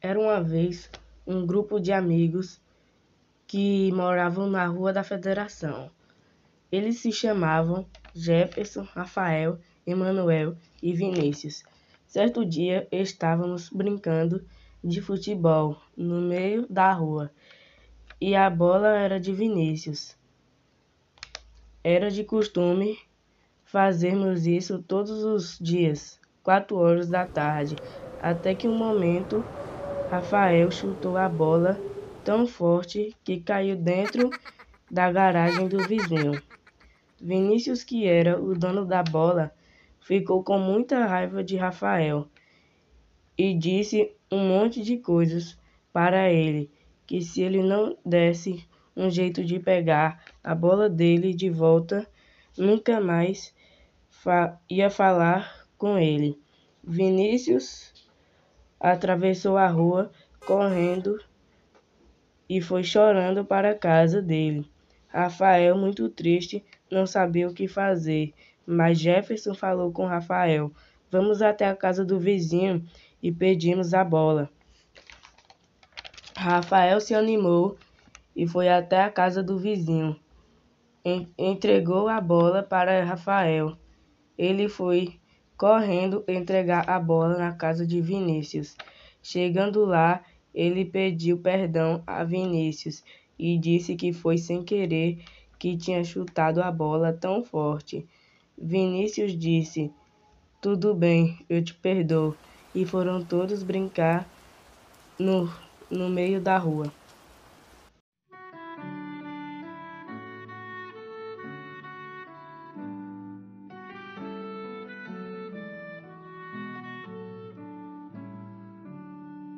Era uma vez um grupo de amigos que moravam na Rua da Federação. Eles se chamavam Jefferson, Rafael, Emanuel e Vinícius. Certo dia estávamos brincando de futebol no meio da rua e a bola era de Vinícius. Era de costume fazermos isso todos os dias, quatro horas da tarde, até que um momento Rafael chutou a bola tão forte que caiu dentro da garagem do vizinho. Vinícius, que era o dono da bola, ficou com muita raiva de Rafael e disse um monte de coisas para ele, que se ele não desse um jeito de pegar a bola dele de volta, nunca mais fa ia falar com ele. Vinícius atravessou a rua correndo e foi chorando para a casa dele. Rafael, muito triste, não sabia o que fazer, mas Jefferson falou com Rafael: Vamos até a casa do vizinho e pedimos a bola. Rafael se animou e foi até a casa do vizinho. Entregou a bola para Rafael. Ele foi correndo entregar a bola na casa de Vinícius. Chegando lá, ele pediu perdão a Vinícius e disse que foi sem querer que tinha chutado a bola tão forte. Vinícius disse: Tudo bem, eu te perdoo. E foram todos brincar no, no meio da rua.